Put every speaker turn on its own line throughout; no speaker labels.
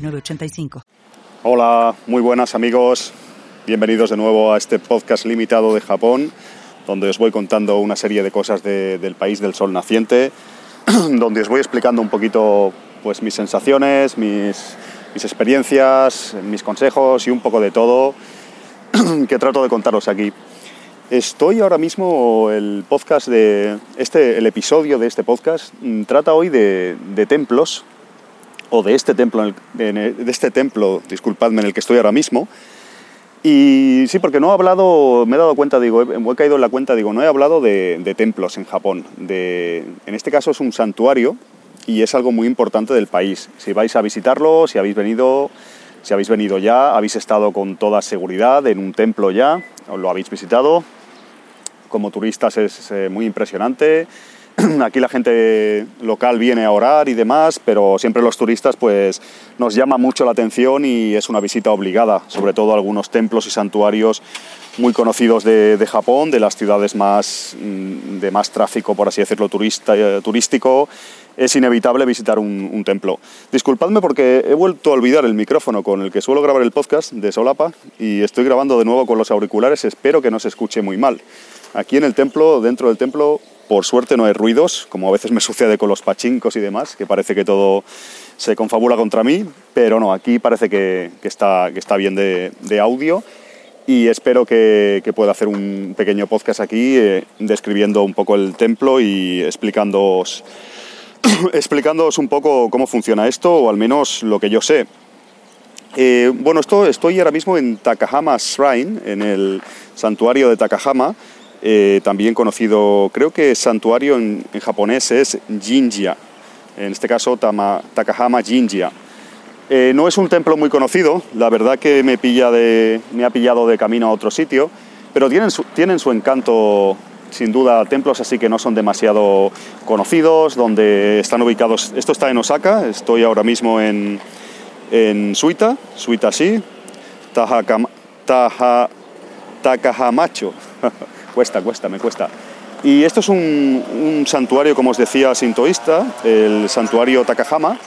906985.
Hola, muy buenas amigos. Bienvenidos de nuevo a este podcast limitado de Japón, donde os voy contando una serie de cosas de- del país del sol naciente, donde os voy explicando un poquito pues, mis sensaciones, mis, experiencias, mis consejos y un poco de todo que trato de contaros aquí. Estoy ahora mismo, el podcast de este, el episodio de este podcast mm, trata hoy de templos o de este templo, en el- en el- de este templo, disculpadme, en el que estoy ahora mismo. Y sí, porque no he hablado, me he dado cuenta, digo, he, he caído en la cuenta, digo, no he hablado de, de templos en Japón. De, en este caso es un santuario y es algo muy importante del país. Si vais a visitarlo, si habéis venido, si habéis venido ya, habéis estado con toda seguridad en un templo ya, lo habéis visitado. Como turistas es eh, muy impresionante. Aquí la gente local viene a orar y demás, pero siempre los turistas pues nos llama mucho la atención y es una visita obligada, sobre todo algunos templos y santuarios muy conocidos de, de Japón, de las ciudades más mm, de más tráfico, por así decirlo, turista, eh, turístico. Es inevitable visitar un, un templo. Disculpadme porque he vuelto a olvidar el micrófono con el que suelo grabar el podcast de Solapa y estoy grabando de nuevo con los auriculares. Espero que no se escuche muy mal. Aquí en el templo, dentro del templo, por suerte no hay ruidos, como a veces me sucede con los pachincos y demás, que parece que todo se confabula contra mí, pero no, aquí parece que, está, bien de, audio y espero que, pueda hacer un pequeño podcast aquí eh, describiendo un poco el templo y explicándoos, explicándoos un poco cómo funciona esto, o al menos lo que yo sé. Eh, bueno, esto, estoy ahora mismo en Takahama Shrine, en el santuario de Takahama, eh, también conocido, creo que santuario en, japonés es Jinja, en este caso Takahama Jinja. Eh, no es un templo muy conocido, la verdad que me, pilla de, me ha pillado de camino a otro sitio, pero tienen su, tienen su encanto, sin duda, templos así que no son demasiado conocidos, donde están ubicados, esto está en Osaka, estoy ahora mismo en, en Suita, Suita sí, Takahamacho, cuesta, cuesta, me cuesta. Y esto es un, santuario, como os decía, sintoísta, el santuario Takahama,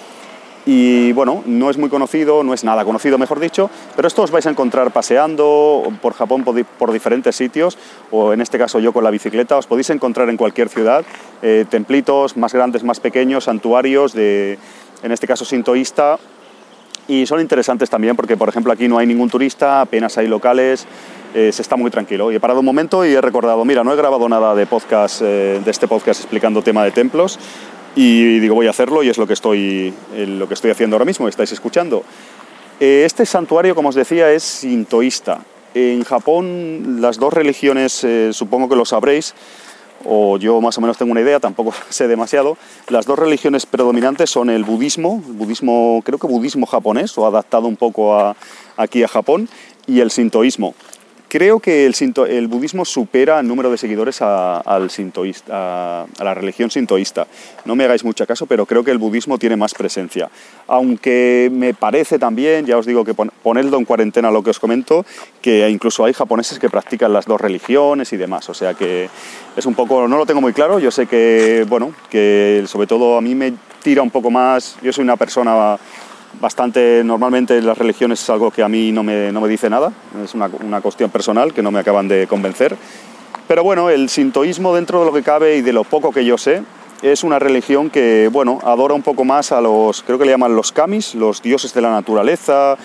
y bueno, no es muy conocido, no es nada conocido, mejor dicho, pero esto os vais a encontrar paseando por Japón por diferentes sitios, o en este caso yo con la bicicleta, os podéis encontrar en cualquier ciudad eh, templitos más grandes, más pequeños, santuarios de, en este caso sintoísta, y son interesantes también porque, por ejemplo, aquí no hay ningún turista, apenas hay locales, eh, se está muy tranquilo. Y he parado un momento y he recordado, mira, no he grabado nada de podcast, eh, de este podcast explicando tema de templos, y digo, voy a hacerlo y es lo que estoy, eh, lo que estoy haciendo ahora mismo, estáis escuchando. Eh, Este santuario, como os decía, es sintoísta. En Japón las dos religiones, eh, supongo que lo sabréis, o yo más o menos tengo una idea, tampoco sé demasiado. Las dos religiones predominantes son el budismo, el budismo, creo que budismo japonés, o adaptado un poco a, aquí a Japón, y el sintoísmo. Creo que el, sinto- el budismo supera en número de seguidores a, al sintoísta, la religión sintoísta. No me hagáis mucho caso, pero creo que el budismo tiene más presencia. Aunque me parece también, ya os digo que pon- ponedlo en cuarentena lo que os comento, que incluso hay japoneses que practican las dos religiones y demás. O sea que es un poco, no lo tengo muy claro. Yo sé que, bueno, que sobre todo a mí me tira un poco más. Yo soy una persona bastante, normalmente las religiones es algo que a mí no me, no me dice nada, es una, una cuestión personal que no me acaban de convencer. Pero bueno, el sintoísmo dentro de lo que cabe y de lo poco que yo sé, es una religión que, bueno, adora un poco más a los, creo que le llaman los kamis, los dioses de la naturaleza,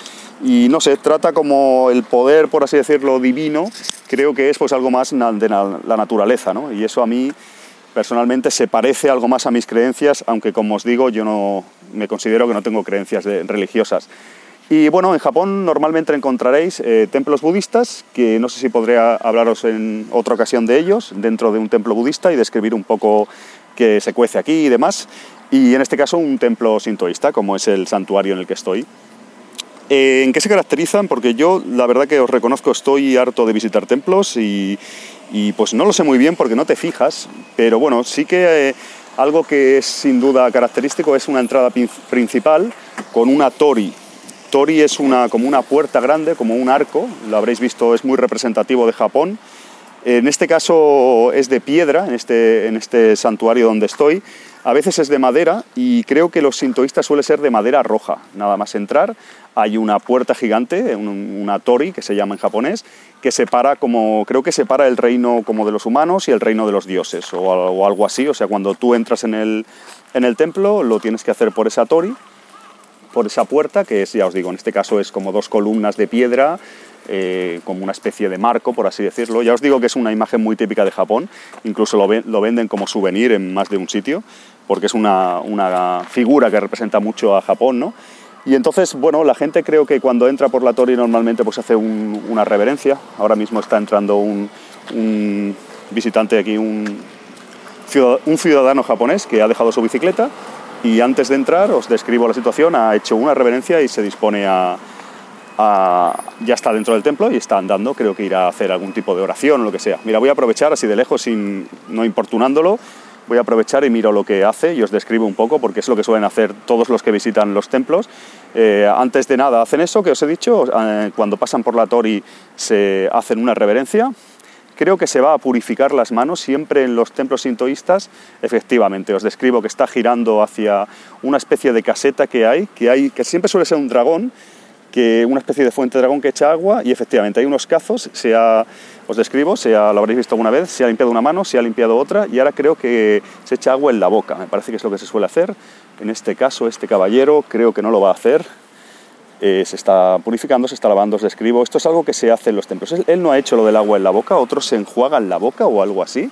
y no sé, trata como el poder, por así decirlo, divino, creo que es pues algo más de la naturaleza, ¿no? Y eso a mí personalmente se parece algo más a mis creencias, aunque como os digo, yo no me considero que no tengo creencias de- religiosas. Y bueno, en Japón normalmente encontraréis eh, templos budistas, que no sé si podré hablaros en otra ocasión de ellos, dentro de un templo budista y describir un poco qué se cuece aquí y demás. Y en este caso un templo sintoísta, como es el santuario en el que estoy. Eh, ¿En qué se caracterizan? Porque yo, la verdad que os reconozco, estoy harto de visitar templos y, pues no lo sé muy bien porque no te fijas, pero bueno, sí que eh, algo que es sin duda característico es una entrada principal con una tori. Tori es una, como una puerta grande, como un arco, lo habréis visto, es muy representativo de Japón. En este caso es de piedra, en este, en este santuario donde estoy, a veces es de madera y creo que los sintoístas suele ser de madera roja. Nada más entrar hay una puerta gigante, una tori que se llama en japonés, que separa como creo que separa el reino como de los humanos y el reino de los dioses o, algo así. O sea, cuando tú entras en el, en el templo lo tienes que hacer por esa tori, por esa puerta que es, ya os digo, en este caso es como dos columnas de piedra eh, como una especie de marco, por así decirlo. Ya os digo que es una imagen muy típica de Japón, incluso lo, lo venden como souvenir en más de un sitio, porque es una, una, figura que representa mucho a Japón, ¿no? Y entonces, bueno, la gente creo que cuando entra por la Tori normalmente pues hace una reverencia. Ahora mismo está entrando un, un visitante aquí, un, un ciudadano japonés que ha dejado su bicicleta y antes de entrar os describo la situación, ha hecho una reverencia y se dispone a, ya está dentro del templo y está andando, creo que irá a hacer algún tipo de oración o lo que sea. Mira, voy a aprovechar así de lejos, sin, no importunándolo, voy a aprovechar y miro lo que hace y os describo un poco porque es lo que suelen hacer todos los que visitan los templos. Eh, antes de nada hacen eso que os he dicho, eh, cuando pasan por la Tori se hacen una reverencia. Creo que se va a purificar las manos siempre en los templos sintoístas. Efectivamente, os describo que está girando hacia una especie de caseta que hay, que, hay, que siempre suele ser un dragón que una especie de fuente de dragón que echa agua y efectivamente hay unos cazos, se os describo, se lo habréis visto alguna vez, se ha limpiado una mano, se ha limpiado otra y ahora creo que se echa agua en la boca, me parece que es lo que se suele hacer. En este caso, este caballero creo que no lo va a hacer, eh, se está purificando, se está lavando, os describo. Esto es algo que se hace en los templos. Él, no ha hecho lo del agua en la boca, otros se enjuagan la boca o algo así.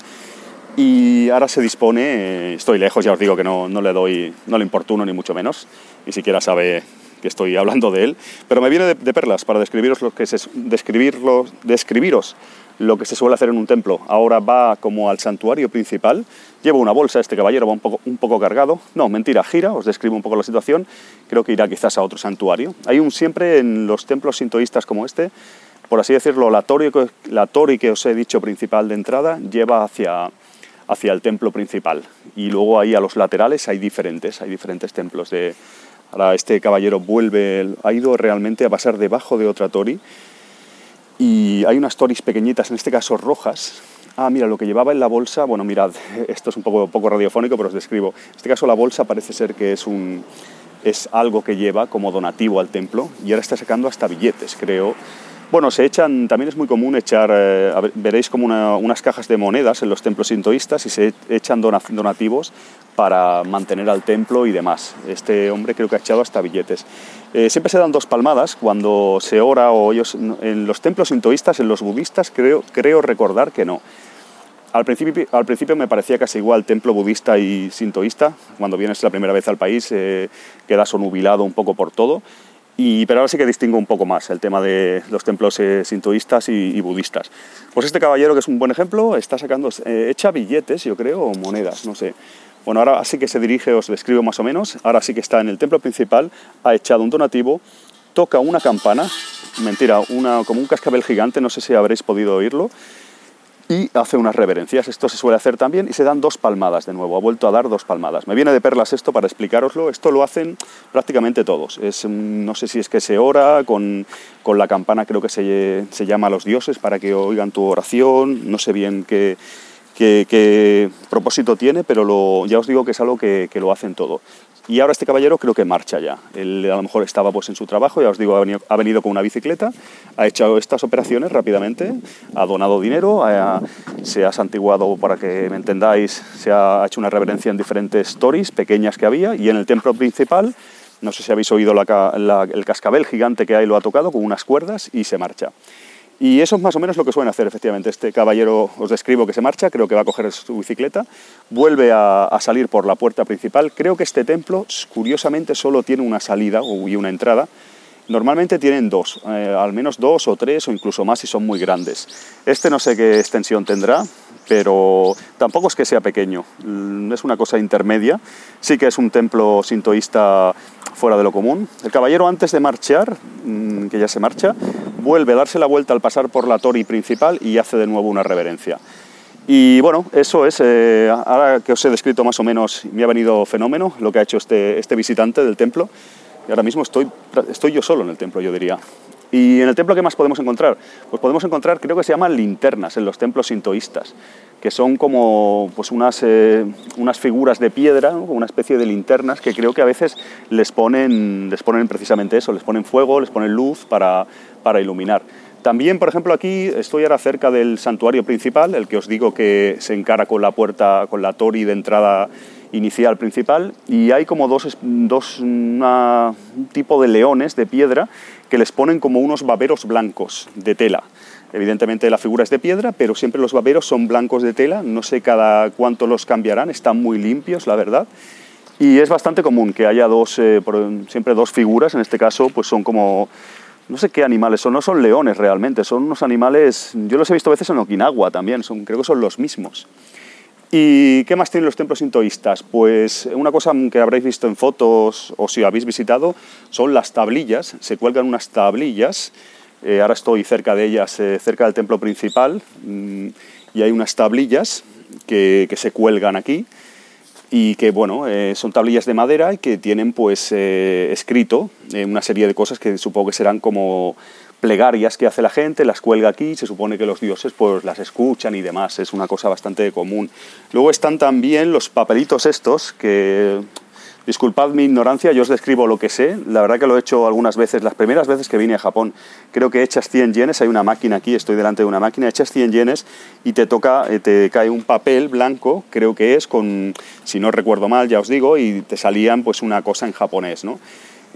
Y ahora se dispone, eh, estoy lejos, ya os digo que no, no le doy, no le importuno ni mucho menos, ni siquiera sabe que estoy hablando de él, pero me viene de, perlas para describiros lo que se, describirlo, describiros lo que se suele hacer en un templo. Ahora va como al santuario principal, lleva una bolsa, este caballero va un poco, un poco cargado, no, mentira, gira, os describo un poco la situación, creo que irá quizás a otro santuario. Hay un siempre en los templos sintoístas como este, por así decirlo, la tori, la tori que os he dicho principal de entrada lleva hacia, hacia el templo principal y luego ahí a los laterales hay diferentes, hay diferentes templos de, Ahora este caballero vuelve, ha ido realmente a pasar debajo de otra tori y hay unas toris pequeñitas, en este caso rojas. Ah, mira, lo que llevaba en la bolsa, bueno, mirad, esto es un poco, poco radiofónico, pero os describo. En este caso la bolsa parece ser que es, un, es algo que lleva como donativo al templo y ahora está sacando hasta billetes, creo. Bueno, se echan, también es muy común echar, eh, veréis como unas cajas de monedas en los templos sintoístas y se echan donativos para mantener al templo y demás. Este hombre creo que ha echado hasta billetes. Eh, siempre se dan dos palmadas cuando se ora o ellos, en los templos sintoístas, en los budistas creo, creo recordar que no. Al principio, al principio me parecía casi igual templo budista y sintoísta. Cuando vienes la primera vez al país eh, quedas onubilado un poco por todo. Y, pero ahora sí que distingo un poco más el tema de los templos eh, sintoístas y, budistas. Pues este caballero, que es un buen ejemplo, está sacando, eh, echa billetes, yo creo, o monedas, no sé. Bueno, ahora sí que se dirige, os describo más o menos, ahora sí que está en el templo principal, ha echado un donativo, toca una campana, mentira, una, como un cascabel gigante, no sé si habréis podido oírlo, y hace unas reverencias. Esto se suele hacer también y se dan dos palmadas de nuevo. Ha vuelto a dar dos palmadas. Me viene de perlas esto para explicaroslo. Esto lo hacen prácticamente todos. Es, no sé si es que se ora con, con la campana, creo que se, se, llama a los dioses para que oigan tu oración. No sé bien qué, qué, propósito tiene, pero lo, ya os digo que es algo que, que lo hacen todo. Y ahora este caballero creo que marcha ya. Él a lo mejor estaba pues en su trabajo, ya os digo, ha venido, con una bicicleta, ha hecho estas operaciones rápidamente, ha donado dinero, se ha santiguado, para que me entendáis, se ha hecho una reverencia en diferentes stories pequeñas que había y en el templo principal, no sé si habéis oído el cascabel gigante que hay, lo ha tocado con unas cuerdas y se marcha. Y eso es más o menos lo que suelen hacer, efectivamente. Este caballero os describo que se marcha, creo que va a coger su bicicleta, vuelve a, salir por la puerta principal. Creo que este templo, curiosamente, solo tiene una salida y una entrada. Normalmente tienen dos, eh, al menos dos o tres o incluso más si son muy grandes. Este no sé qué extensión tendrá, pero tampoco es que sea pequeño, mm, es una cosa intermedia. Sí que es un templo sintoísta fuera de lo común. El caballero antes de marchar, mm, que ya se marcha, vuelve a darse la vuelta al pasar por la tori principal y hace de nuevo una reverencia. Y bueno, eso es, eh, ahora que os he descrito más o menos, me ha venido fenómeno lo que ha hecho este, este visitante del templo. Y ahora mismo estoy, estoy yo solo en el templo, yo diría. ¿Y en el templo qué más podemos encontrar? Pues podemos encontrar, creo que se llaman linternas en los templos sintoístas, que son como pues unas, eh, unas figuras de piedra, una especie de linternas que creo que a veces les ponen, les ponen precisamente eso, les ponen fuego, les ponen luz para, para iluminar. También, por ejemplo, aquí estoy ahora cerca del santuario principal, el que os digo que se encara con la puerta, con la tori de entrada inicial principal, y hay como dos, dos un tipo de leones de piedra que les ponen como unos baberos blancos de tela. Evidentemente la figura es de piedra, pero siempre los baberos son blancos de tela, no sé cada cuánto los cambiarán, están muy limpios, la verdad. Y es bastante común que haya dos, eh, siempre dos figuras, en este caso pues son como no sé qué animales son, no son leones realmente, son unos animales, yo los he visto a veces en Okinawa también, son, creo que son los mismos. ¿Y qué más tienen los templos sintoístas? Pues una cosa que habréis visto en fotos o si habéis visitado son las tablillas, se cuelgan unas tablillas, eh, ahora estoy cerca de ellas, eh, cerca del templo principal, mm, y hay unas tablillas que, se cuelgan aquí, y que bueno, eh, son tablillas de madera y que tienen pues escrito una serie de cosas que supongo que serán como plegarias que hace la gente, las cuelga aquí, se supone que los dioses pues las escuchan y demás, es una cosa bastante común. Luego están también los papelitos estos que Disculpad mi ignorancia, yo os describo lo que sé. La verdad que lo he hecho algunas veces, las primeras veces que vine a Japón. Creo que echas 100 yenes, hay una máquina aquí, estoy delante de una máquina, echas 100 yenes y te toca, eh, te cae un papel blanco, creo que es con, si no recuerdo mal, ya os digo, y te salían pues una cosa en japonés, ¿no?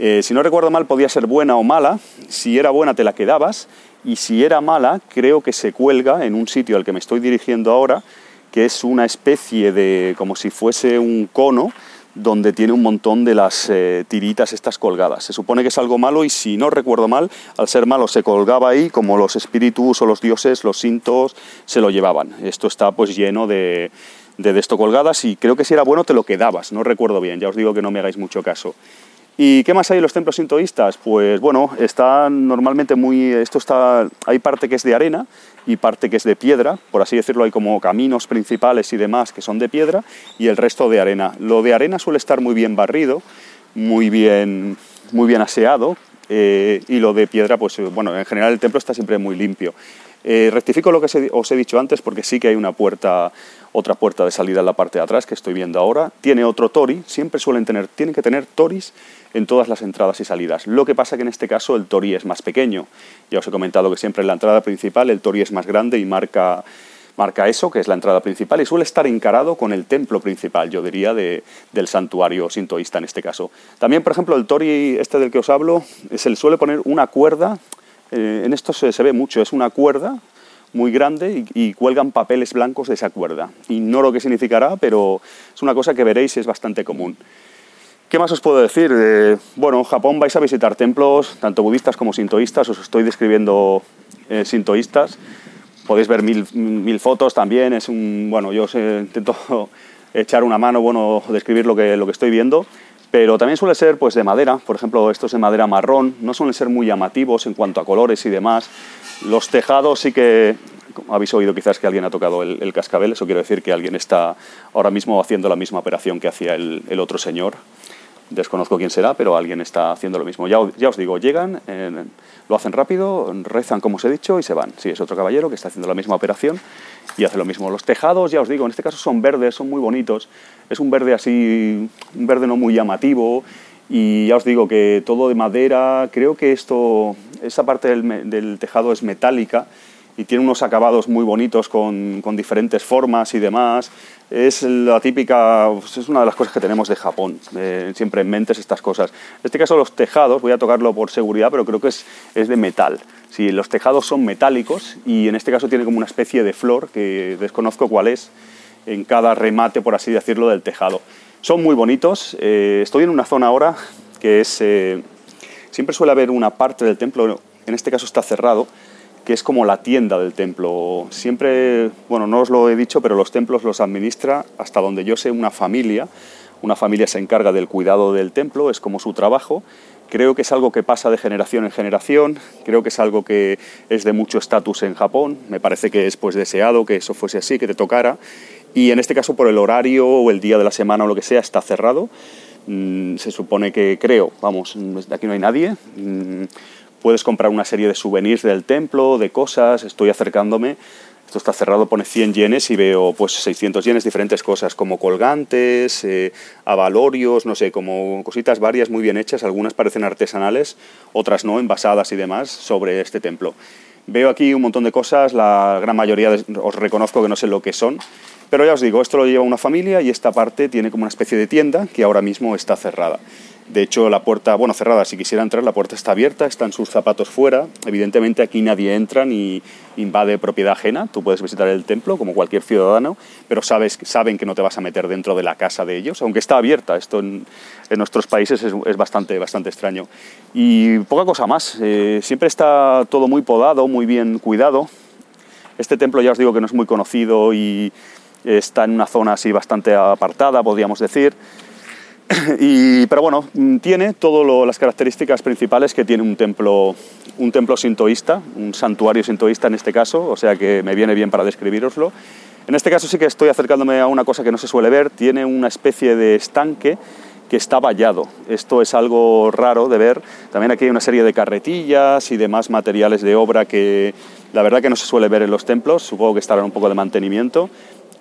Eh, si no recuerdo mal, podía ser buena o mala. Si era buena, te la quedabas. Y si era mala, creo que se cuelga en un sitio al que me estoy dirigiendo ahora, que es una especie de, como si fuese un cono, donde tiene un montón de las eh, tiritas estas colgadas. Se supone que es algo malo y si no recuerdo mal, al ser malo se colgaba ahí como los espíritus o los dioses, los sintos, se lo llevaban. Esto está pues lleno de, de, de esto colgadas y creo que si era bueno te lo quedabas, no recuerdo bien, ya os digo que no me hagáis mucho caso. ¿Y qué más hay en los templos sintoístas? Pues bueno, está normalmente muy... Esto está... Hay parte que es de arena y parte que es de piedra, por así decirlo, hay como caminos principales y demás que son de piedra y el resto de arena. Lo de arena suele estar muy bien barrido, muy bien, muy bien aseado eh, y lo de piedra, pues bueno, en general el templo está siempre muy limpio. Eh, rectifico lo que os he dicho antes porque sí que hay una puerta, otra puerta de salida en la parte de atrás que estoy viendo ahora. Tiene otro tori, siempre suelen tener, tienen que tener toris en todas las entradas y salidas. Lo que pasa que en este caso el tori es más pequeño. Ya os he comentado que siempre en la entrada principal el tori es más grande y marca, marca eso, que es la entrada principal, y suele estar encarado con el templo principal, yo diría, de, del santuario sintoísta en este caso. También, por ejemplo, el tori este del que os hablo, se le suele poner una cuerda eh, en esto se, ve mucho, es una cuerda muy grande y, cuelgan papeles blancos de esa cuerda. Ignoro qué significará, pero es una cosa que veréis es bastante común. ¿Qué más os puedo decir? Eh, bueno, en Japón vais a visitar templos, tanto budistas como sintoístas, os estoy describiendo eh, sintoístas. Podéis ver mil, mil, fotos también, es un, bueno, yo os intento echar una mano, bueno, describir lo que, lo que estoy viendo. Pero también suele ser pues, de madera, por ejemplo, estos de madera marrón, no suelen ser muy llamativos en cuanto a colores y demás. Los tejados sí que, habéis oído quizás que alguien ha tocado el, cascabel, eso quiere decir que alguien está ahora mismo haciendo la misma operación que hacía el otro señor desconozco quién será, pero alguien está haciendo lo mismo. Ya, os digo, llegan, eh, lo hacen rápido, rezan como os he dicho y se van. Sí, es otro caballero que está haciendo la misma operación y hace lo mismo. Los tejados, ya os digo, en este caso son verdes, son muy bonitos. Es un verde así, un verde no muy llamativo y ya os digo que todo de madera. Creo que esto, esa parte del tejado es metálica y tiene unos acabados muy bonitos con, con, diferentes formas y demás. Es la típica, pues es una de las cosas que tenemos de Japón, siempre en mente estas cosas. En este caso los tejados, voy a tocarlo por seguridad, pero creo que es, es de metal. Sí, los tejados son metálicos y en este caso tiene como una especie de flor que desconozco cuál es en cada remate, por así decirlo, del tejado. Son muy bonitos. Eh, estoy en una zona ahora que es... Eh, siempre suele haber una parte del templo, en este caso está cerrado, que es como la tienda del templo. Siempre, bueno, no os lo he dicho, pero los templos los administra, hasta donde yo sé, una familia. Una familia se encarga del cuidado del templo, es como su trabajo. Creo que es algo que pasa de generación en generación, creo que es algo que es de mucho estatus en Japón, me parece que es pues deseado que eso fuese así, que te tocara, y en este caso por el horario o el día de la semana o lo que sea está cerrado. Mm, se supone que creo, vamos, aquí no hay nadie. Puedes comprar una serie de souvenirs del templo, de cosas, estoy acercándome. Esto está cerrado, pone 100 yenes y veo pues 600 yenes, diferentes cosas como colgantes, eh, avalorios, no sé, como cositas varias muy bien hechas, algunas parecen artesanales, otras no, envasadas y demás, sobre este templo. Veo aquí un montón de cosas, la gran mayoría os reconozco que no sé lo que son, pero ya os digo, esto lo lleva una familia y esta parte tiene como una especie de tienda que ahora mismo está cerrada. De hecho, la puerta, bueno, cerrada, si quisiera entrar, la puerta está abierta, están sus zapatos fuera. Evidentemente aquí nadie entra ni invade propiedad ajena. Tú puedes visitar el templo como cualquier ciudadano, pero sabes, saben que no te vas a meter dentro de la casa de ellos, aunque está abierta. Esto en, nuestros países es, bastante, bastante extraño. Y poca cosa más. Eh, siempre está todo muy podado, muy bien cuidado. Este templo ya os digo que no es muy conocido y está en una zona así bastante apartada, podríamos decir. Y, pero bueno, tiene todas las características principales que tiene un templo, un templo sintoísta, un santuario sintoísta en este caso, o sea que me viene bien para describiroslo. En este caso sí que estoy acercándome a una cosa que no se suele ver, tiene una especie de estanque que está vallado. Esto es algo raro de ver. También aquí hay una serie de carretillas y demás materiales de obra que la verdad que no se suele ver en los templos, supongo que estarán un poco de mantenimiento,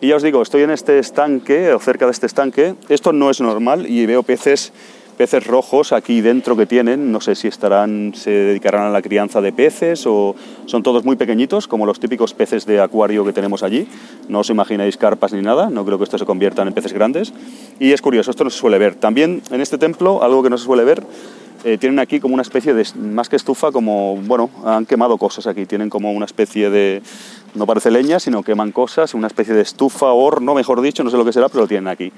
y ya os digo, estoy en este estanque, o cerca de este estanque. Esto no es normal y veo peces, peces rojos aquí dentro que tienen. No sé si estarán, se dedicarán a la crianza de peces o son todos muy pequeñitos, como los típicos peces de acuario que tenemos allí. No os imagináis carpas ni nada, no creo que estos se conviertan en peces grandes. Y es curioso, esto no se suele ver. También en este templo, algo que no se suele ver, eh, tienen aquí como una especie de, más que estufa, como, bueno, han quemado cosas aquí, tienen como una especie de, no parece leña, sino queman cosas, una especie de estufa, horno, mejor dicho, no sé lo que será, pero lo tienen aquí.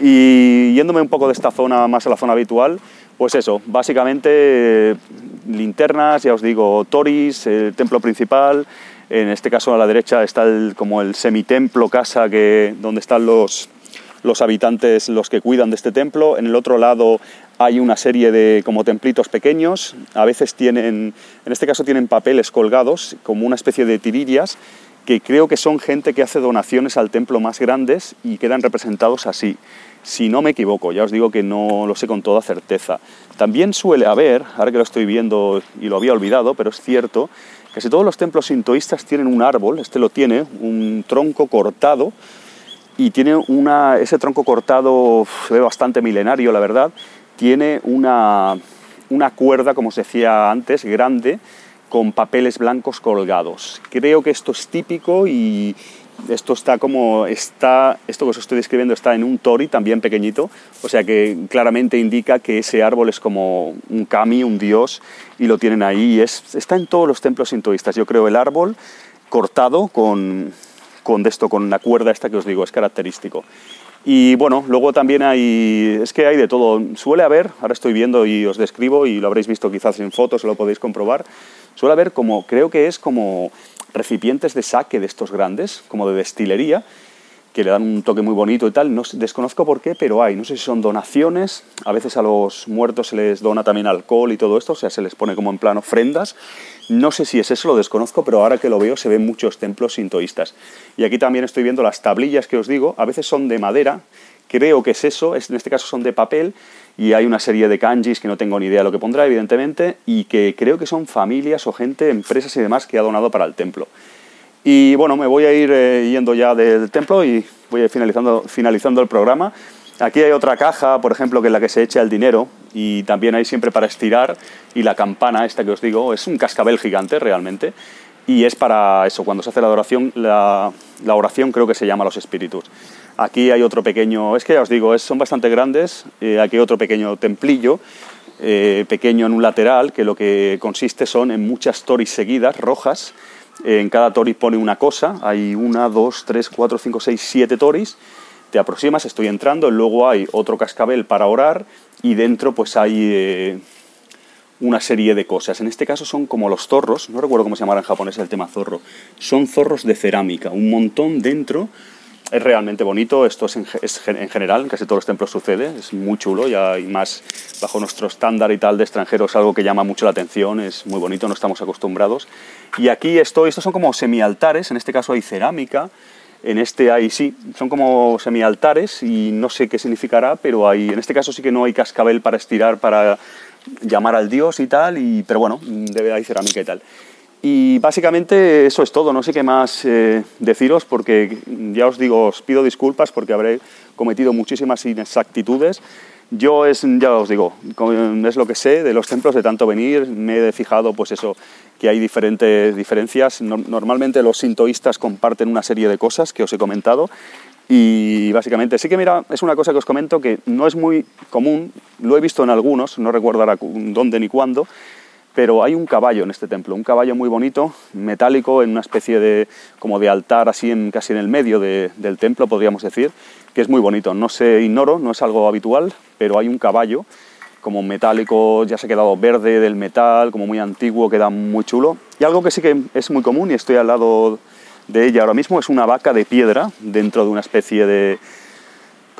Y yéndome un poco de esta zona más a la zona habitual, pues eso, básicamente linternas, ya os digo, toris, el templo principal, en este caso a la derecha está el, como el semitemplo, casa que, donde están los, los habitantes, los que cuidan de este templo. En el otro lado hay una serie de como templitos pequeños, a veces tienen, en este caso tienen papeles colgados, como una especie de tirillas, que creo que son gente que hace donaciones al templo más grandes y quedan representados así. Si no me equivoco, ya os digo que no lo sé con toda certeza. También suele haber, ahora que lo estoy viendo y lo había olvidado, pero es cierto, casi todos los templos sintoístas tienen un árbol, este lo tiene, un tronco cortado, y tiene una, ese tronco cortado, se ve bastante milenario, la verdad, tiene una, una cuerda, como os decía antes, grande, con papeles blancos colgados. Creo que esto es típico y esto está como está esto que os estoy describiendo está en un tori también pequeñito, o sea que claramente indica que ese árbol es como un kami, un dios y lo tienen ahí está en todos los templos sintoístas. Yo creo el árbol cortado con con esto con la cuerda esta que os digo, es característico. Y bueno, luego también hay, es que hay de todo. Suele haber, ahora estoy viendo y os describo y lo habréis visto quizás en fotos, lo podéis comprobar, suele haber como, creo que es como recipientes de saque de estos grandes, como de destilería, que le dan un toque muy bonito y tal. No desconozco por qué, pero hay. No sé si son donaciones. A veces a los muertos se les dona también alcohol y todo esto, o sea, se les pone como en plan ofrendas. No sé si es eso, lo desconozco, pero ahora que lo veo se ven muchos templos sintoístas. Y aquí también estoy viendo las tablillas que os digo. A veces son de madera, creo que es eso, en este caso son de papel y hay una serie de kanjis que no tengo ni idea de lo que pondrá, evidentemente, y que creo que son familias o gente, empresas y demás que ha donado para el templo. Y bueno, me voy a ir eh, yendo ya del templo y voy a ir finalizando, finalizando el programa. Aquí hay otra caja, por ejemplo, que es la que se echa el dinero y también hay siempre para estirar y la campana esta que os digo es un cascabel gigante realmente y es para eso, cuando se hace la oración, la, la oración creo que se llama los espíritus. Aquí hay otro pequeño, es que ya os digo, son bastante grandes, eh, aquí hay otro pequeño templillo, eh, pequeño en un lateral, que lo que consiste son en muchas toris seguidas, rojas, en cada toris pone una cosa, hay una, dos, tres, cuatro, cinco, seis, siete toris, te aproximas, estoy entrando, luego hay otro cascabel para orar y dentro pues hay eh, una serie de cosas. En este caso son como los zorros, no recuerdo cómo se llamará en japonés el tema zorro, son zorros de cerámica, un montón dentro. Es realmente bonito, esto es en, en general, en casi todos los templos sucede, es muy chulo y más bajo nuestro estándar y tal de extranjeros, algo que llama mucho la atención, es muy bonito, no estamos acostumbrados. Y aquí esto, estos son como semialtares, en este caso hay cerámica, en este hay sí, son como semialtares y no sé qué significará, pero hay, en este caso sí que no hay cascabel para estirar, para llamar al dios y tal, y, pero bueno, debe haber cerámica y tal. Y básicamente eso es todo, no sé qué más eh, deciros porque ya os digo, os pido disculpas porque habré cometido muchísimas inexactitudes. Yo es, ya os digo, es lo que sé de los templos de tanto venir, me he fijado pues eso, que hay diferentes diferencias. Normalmente los sintoístas comparten una serie de cosas que os he comentado y básicamente sí que mira, es una cosa que os comento que no es muy común, lo he visto en algunos, no recuerdo dónde ni cuándo, pero hay un caballo en este templo, un caballo muy bonito, metálico, en una especie de, como de altar así en, casi en el medio del templo, podríamos decir, que es muy bonito. No se ignoro, no es algo habitual, pero hay un caballo como metálico, ya se ha quedado verde del metal, como muy antiguo, queda muy chulo. Y algo que sí que es muy común, y estoy al lado de ella ahora mismo, es una vaca de piedra dentro de una especie de,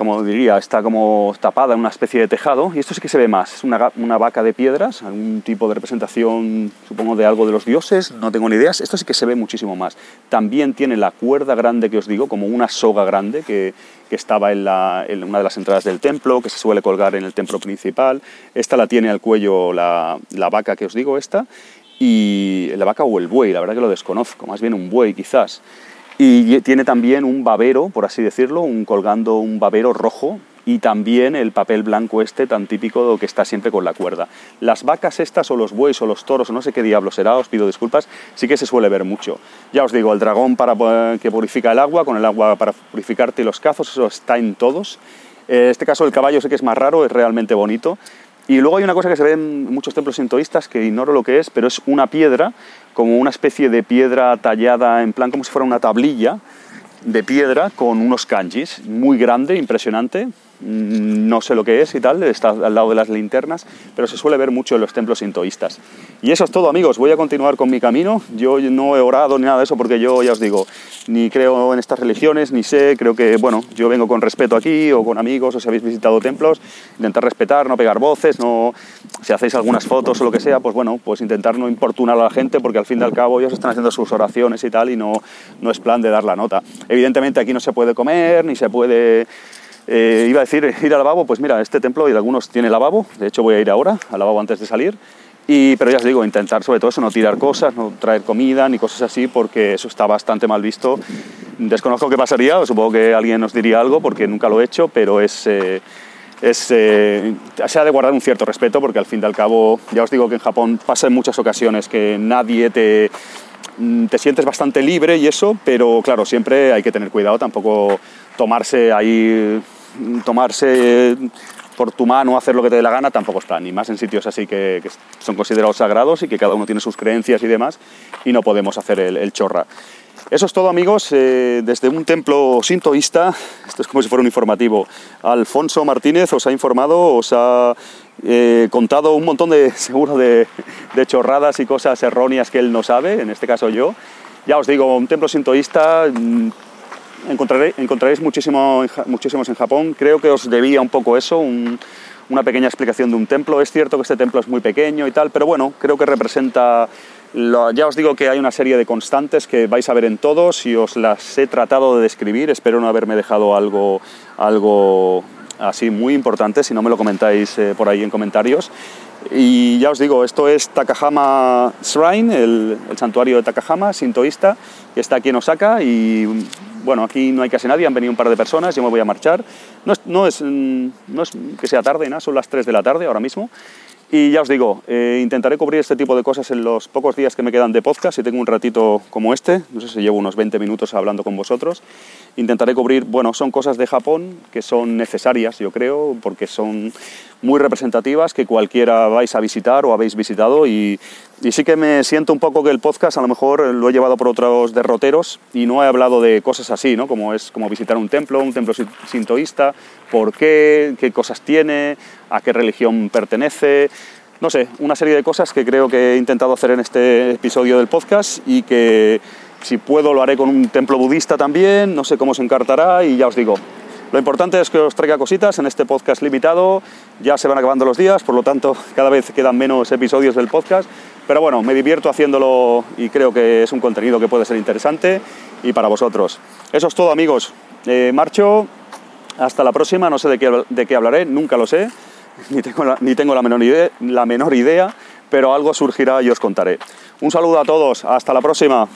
como diría, está como tapada en una especie de tejado, y esto sí que se ve más, es una, una, vaca de piedras, algún tipo de representación, supongo, de algo de los dioses, no tengo ni ideas, esto sí que se ve muchísimo más. También tiene la cuerda grande que os digo, como una soga grande que, que estaba en, la, en, una de las entradas del templo, que se suele colgar en el templo principal, esta la tiene al cuello la, la vaca que os digo, esta, y la vaca o el buey, la verdad que lo desconozco, más bien un buey quizás. Y tiene también un babero, por así decirlo, un colgando un babero rojo y también el papel blanco este tan típico que está siempre con la cuerda. Las vacas estas o los bueyes o los toros o no sé qué diablo será, os pido disculpas, sí que se suele ver mucho. Ya os digo, el dragón para que purifica el agua, con el agua para purificarte los cazos, eso está en todos. En este caso el caballo sé que es más raro, es realmente bonito. Y luego hay una cosa que se ve en muchos templos sintoístas, que ignoro lo que es, pero es una piedra, como una especie de piedra tallada en plan como si fuera una tablilla de piedra con unos kanjis, muy grande, impresionante, no sé lo que es y tal, está al lado de las linternas, pero se suele ver mucho en los templos sintoístas. Y eso es todo, amigos. Voy a continuar con mi camino. Yo no he orado ni nada de eso porque yo, ya os digo, ni creo en estas religiones, ni sé. Creo que, bueno, yo vengo con respeto aquí o con amigos o si habéis visitado templos, intentar respetar, no pegar voces, no. Si hacéis algunas fotos o lo que sea, pues bueno, pues intentar no importunar a la gente porque al fin y al cabo ellos están haciendo sus oraciones y tal y no, no es plan de dar la nota. Evidentemente aquí no se puede comer, ni se puede eh, iba a decir ir al lavabo, pues mira, este templo y algunos tiene lavabo, de hecho voy a ir ahora al lavabo antes de salir, y, pero ya os digo, intentar sobre todo eso, no tirar cosas, no traer comida ni cosas así, porque eso está bastante mal visto. Desconozco qué pasaría, supongo que alguien nos diría algo, porque nunca lo he hecho, pero es... Eh, eh, se ha de guardar un cierto respeto porque al fin y al cabo, ya os digo que en Japón pasa en muchas ocasiones que nadie te, te sientes bastante libre y eso, pero claro, siempre hay que tener cuidado, tampoco tomarse ahí, tomarse por tu mano, hacer lo que te dé la gana, tampoco está, ni más en sitios así que, son considerados sagrados y que cada uno tiene sus creencias y demás, y no podemos hacer el, chorra. Eso es todo amigos, eh, desde un templo sintoísta, esto es como si fuera un informativo, Alfonso Martínez os ha informado, os ha eh, contado un montón de, seguro, de, chorradas y cosas erróneas que él no sabe, en este caso yo. Ya os digo, un templo sintoísta mm, encontraréis muchísimo, muchísimos en Japón. Creo que os debía un poco eso, una pequeña explicación de un templo. Es cierto que este templo es muy pequeño y tal, pero bueno, creo que representa... ya os digo que hay una serie de constantes que vais a ver en todos y os las he tratado de describir. Espero no haberme dejado algo, algo así muy importante, si no me lo comentáis eh, por ahí en comentarios. Y ya os digo, esto es Takahama Shrine, el, el santuario de Takahama, sintoísta, que está aquí en Osaka y bueno, aquí no hay casi nadie, han venido un par de personas, yo me voy a marchar. No es, no es, mm, no es que sea tarde, nada, son las 3 de la tarde ahora mismo. Y ya os digo, eh, intentaré cubrir este tipo de cosas en los pocos días que me quedan de podcast. Si tengo un ratito como este, no sé si llevo unos 20 minutos hablando con vosotros, intentaré cubrir, bueno, son cosas de Japón que son necesarias, yo creo, porque son muy representativas, que cualquiera vais a visitar o habéis visitado. Y, y sí que me siento un poco que el podcast a lo mejor lo he llevado por otros derroteros y no he hablado de cosas así, ¿no? Como es como visitar un templo, un templo sintoísta, por qué, qué cosas tiene, a qué religión pertenece. no sé, una serie de cosas que creo que he intentado hacer en este episodio del podcast y que si puedo lo haré con un templo budista también, no sé cómo se encartará y ya os digo, lo importante es que os traiga cositas en este podcast limitado. Ya se van acabando los días, por lo tanto, cada vez quedan menos episodios del podcast. Pero bueno, me divierto haciéndolo y creo que es un contenido que puede ser interesante y para vosotros. Eso es todo, amigos. Eh, marcho. Hasta la próxima. No sé de qué, de qué hablaré, nunca lo sé. Ni tengo, ni tengo la, menor idea, la menor idea, pero algo surgirá y os contaré. Un saludo a todos. Hasta la próxima.